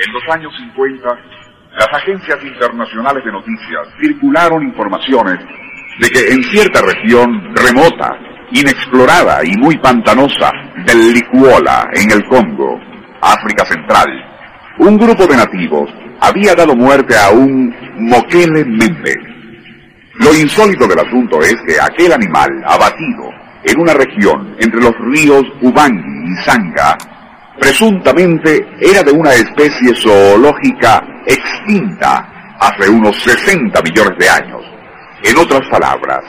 En los años 50, las agencias internacionales de noticias circularon informaciones de que en cierta región remota, inexplorada y muy pantanosa del Licuola, en el Congo, África Central, un grupo de nativos había dado muerte a un Mokele Membe. Lo insólito del asunto es que aquel animal abatido en una región entre los ríos Ubangi y Sanga presuntamente era de una especie zoológica extinta hace unos 60 millones de años. En otras palabras,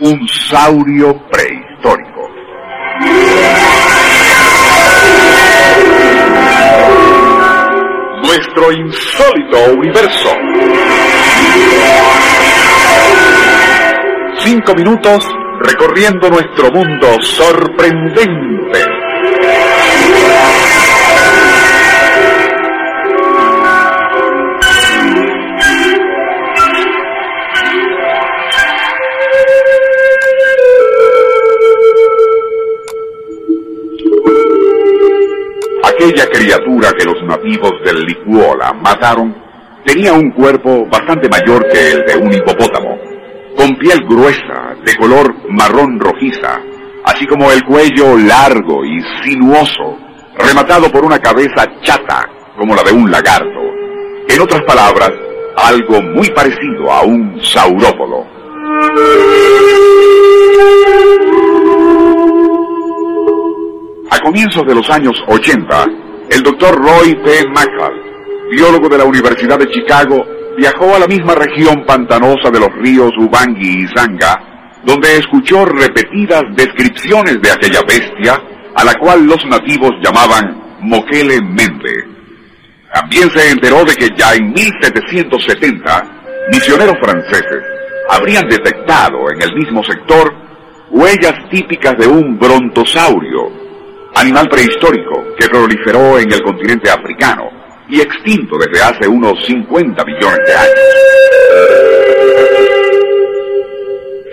un saurio prehistórico. Nuestro insólito universo. Cinco minutos recorriendo nuestro mundo sorprendente. Aquella criatura que los nativos del Licuola mataron tenía un cuerpo bastante mayor que el de un hipopótamo, con piel gruesa, de color marrón rojiza, así como el cuello largo y sinuoso, rematado por una cabeza chata como la de un lagarto. En otras palabras, algo muy parecido a un saurópodo. Comienzos de los años 80, el doctor Roy P. McCall, biólogo de la Universidad de Chicago, viajó a la misma región pantanosa de los ríos Ubangi y Zanga, donde escuchó repetidas descripciones de aquella bestia, a la cual los nativos llamaban Mokele Mende. También se enteró de que ya en 1770, misioneros franceses habrían detectado en el mismo sector huellas típicas de un brontosaurio, animal prehistórico que proliferó en el continente africano y extinto desde hace unos 50 millones de años.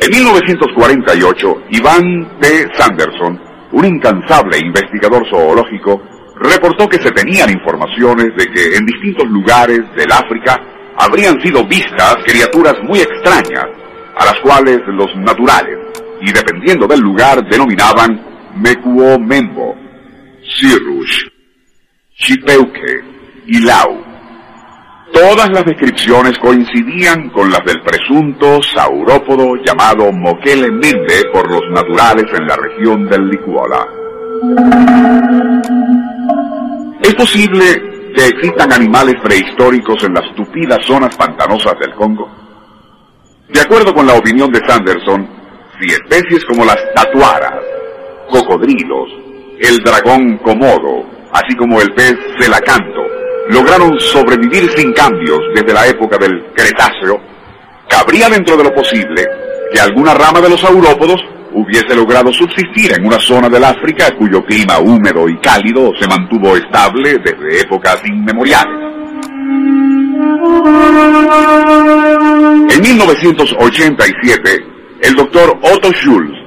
En 1948, Iván T. Sanderson, un incansable investigador zoológico, reportó que se tenían informaciones de que en distintos lugares del África habrían sido vistas criaturas muy extrañas, a las cuales los naturales, y dependiendo del lugar, denominaban Mekuo Membo, Sirush, Chipeuque y Lau. Todas las descripciones coincidían con las del presunto saurópodo llamado Mokele Mende por los naturales en la región del Licuola. ¿Es posible que existan animales prehistóricos en las tupidas zonas pantanosas del Congo? De acuerdo con la opinión de Sanderson, si especies como las tatuaras, cocodrilos, el dragón comodo, así como el pez celacanto, lograron sobrevivir sin cambios desde la época del Cretáceo, cabría dentro de lo posible que alguna rama de los saurópodos hubiese logrado subsistir en una zona del África cuyo clima húmedo y cálido se mantuvo estable desde épocas inmemoriales. En 1987, el doctor Otto Schulz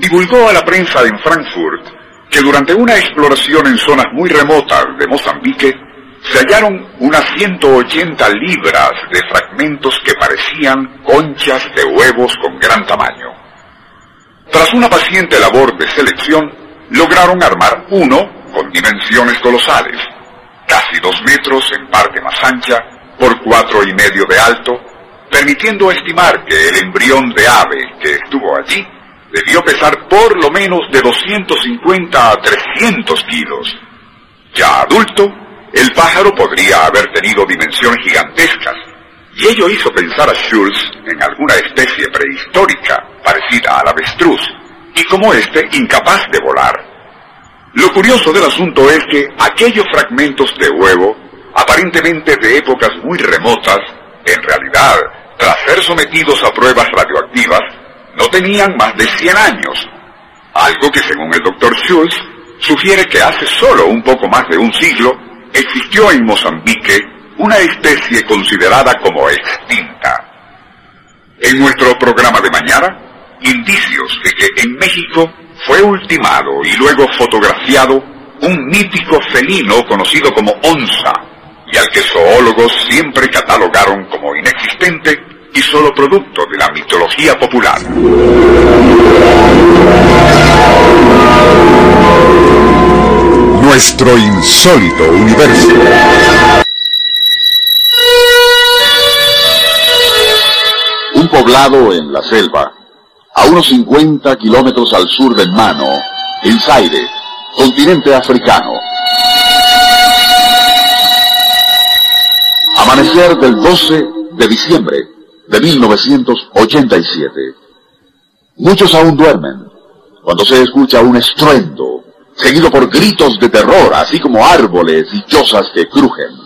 divulgó a la prensa en Frankfurt que durante una exploración en zonas muy remotas de Mozambique se hallaron unas 180 libras de fragmentos que parecían conchas de huevos con gran tamaño. Tras una paciente labor de selección, lograron armar uno con dimensiones colosales, casi dos metros en parte más ancha por cuatro y medio de alto, permitiendo estimar que el embrión de ave que estuvo allí debió pesar por lo menos de 250 a 300 kilos. Ya adulto, el pájaro podría haber tenido dimensiones gigantescas, y ello hizo pensar a Schulz en alguna especie prehistórica parecida al avestruz, y como éste incapaz de volar. Lo curioso del asunto es que aquellos fragmentos de huevo, aparentemente de épocas muy remotas, en realidad, tras ser sometidos a pruebas radioactivas, no tenían más de 100 años, algo que según el doctor Schultz sugiere que hace solo un poco más de un siglo existió en Mozambique una especie considerada como extinta. En nuestro programa de mañana, indicios de que en México fue ultimado y luego fotografiado un mítico felino conocido como onza, y al que zoólogos siempre catalogaron como inexistente y solo producto de la mitología popular. Nuestro insólito universo. Un poblado en la selva, a unos 50 kilómetros al sur del Mano, en Zaire, continente africano. Amanecer del 12 de diciembre de 1987. Muchos aún duermen cuando se escucha un estruendo, seguido por gritos de terror, así como árboles y chozas que crujen.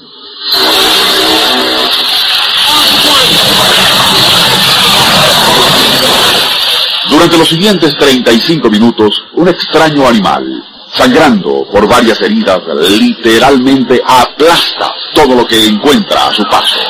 Durante los siguientes 35 minutos, un extraño animal, sangrando por varias heridas, literalmente aplasta todo lo que encuentra a su paso.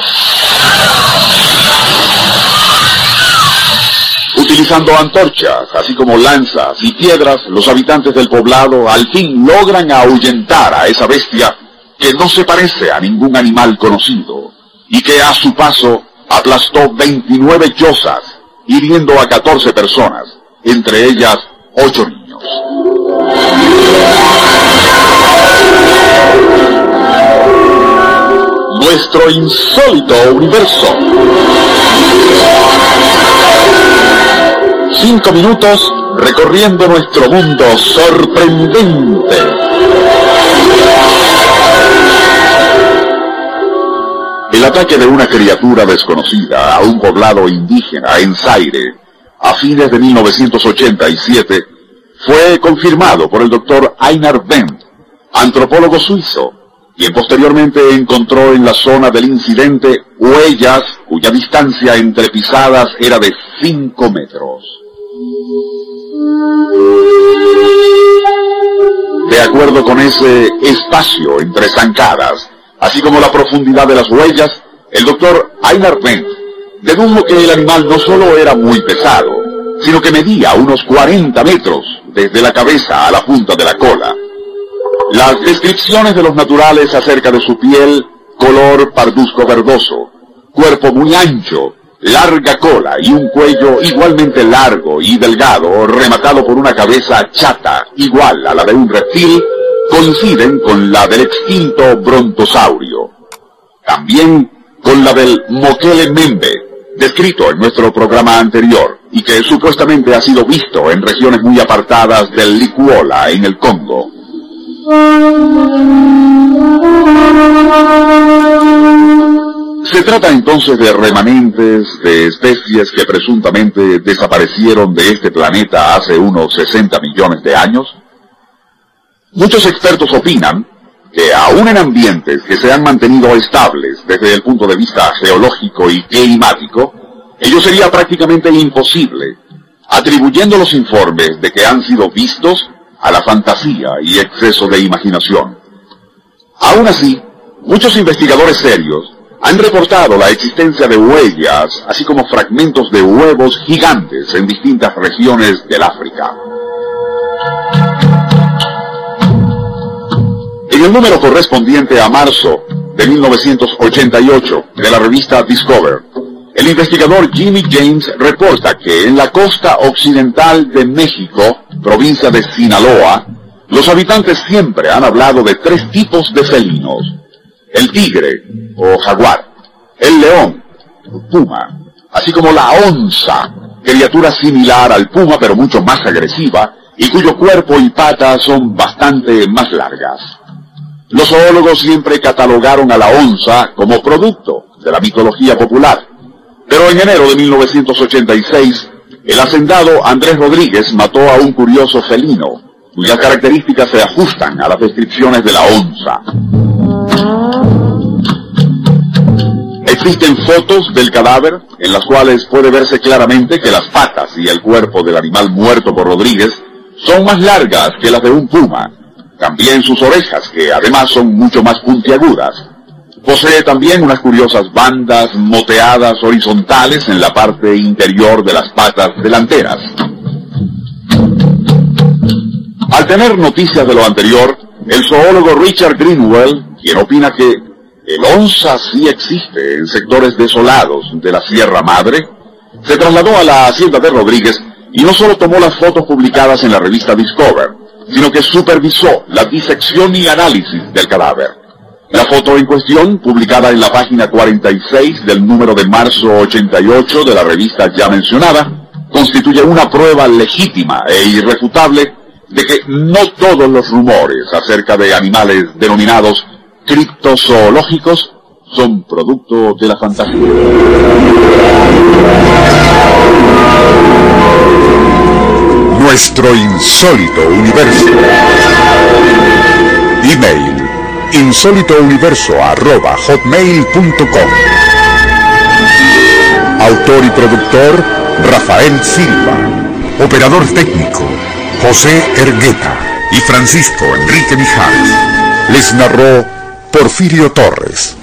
Utilizando antorchas, así como lanzas y piedras, los habitantes del poblado al fin logran ahuyentar a esa bestia que no se parece a ningún animal conocido y que a su paso aplastó 29 chozas, hiriendo a 14 personas, entre ellas 8 niños. Nuestro insólito universo. Cinco minutos recorriendo nuestro mundo sorprendente. El ataque de una criatura desconocida a un poblado indígena en Zaire a fines de 1987 fue confirmado por el doctor Einar Wendt, antropólogo suizo, quien posteriormente encontró en la zona del incidente huellas cuya distancia entre pisadas era de 5 metros. De acuerdo con ese espacio entre zancadas, así como la profundidad de las huellas, el doctor Einar Wendt dedujo que el animal no solo era muy pesado, sino que medía unos 40 metros desde la cabeza a la punta de la cola. Las descripciones de los naturales acerca de su piel, color parduzco verdoso, cuerpo muy ancho, larga cola y un cuello igualmente largo y delgado, rematado por una cabeza chata, igual a la de un reptil, coinciden con la del extinto brontosaurio. También con la del Moquele Membe, descrito en nuestro programa anterior, y que supuestamente ha sido visto en regiones muy apartadas del Licuola, en el Congo. Se trata entonces de remanentes de especies que presuntamente desaparecieron de este planeta hace unos 60 millones de años. Muchos expertos opinan que aún en ambientes que se han mantenido estables desde el punto de vista geológico y climático, ello sería prácticamente imposible, atribuyendo los informes de que han sido vistos a la fantasía y exceso de imaginación. Aún así, muchos investigadores serios han reportado la existencia de huellas, así como fragmentos de huevos gigantes en distintas regiones del África. En el número correspondiente a marzo de 1988 de la revista Discover, el investigador Jimmy James reporta que en la costa occidental de México, provincia de Sinaloa, los habitantes siempre han hablado de tres tipos de felinos. El tigre o jaguar, el león, puma, así como la onza, criatura similar al puma pero mucho más agresiva y cuyo cuerpo y patas son bastante más largas. Los zoólogos siempre catalogaron a la onza como producto de la mitología popular. Pero en enero de 1986, el hacendado Andrés Rodríguez mató a un curioso felino, cuyas características se ajustan a las descripciones de la onza. Existen fotos del cadáver en las cuales puede verse claramente que las patas y el cuerpo del animal muerto por Rodríguez son más largas que las de un puma. También sus orejas, que además son mucho más puntiagudas. Posee también unas curiosas bandas moteadas horizontales en la parte interior de las patas delanteras. Al tener noticias de lo anterior, el zoólogo Richard Greenwell, quien opina que el onza sí existe en sectores desolados de la Sierra Madre, se trasladó a la hacienda de Rodríguez y no solo tomó las fotos publicadas en la revista Discover, sino que supervisó la disección y análisis del cadáver. La foto en cuestión, publicada en la página 46 del número de marzo 88 de la revista ya mencionada, constituye una prueba legítima e irrefutable de que no todos los rumores acerca de animales denominados criptozoológicos son producto de la fantasía. Nuestro insólito universo. Email insólitouniverso.hotmail.com Autor y productor Rafael Silva. Operador técnico José Ergueta y Francisco Enrique Mijares. Les narró Porfirio Torres.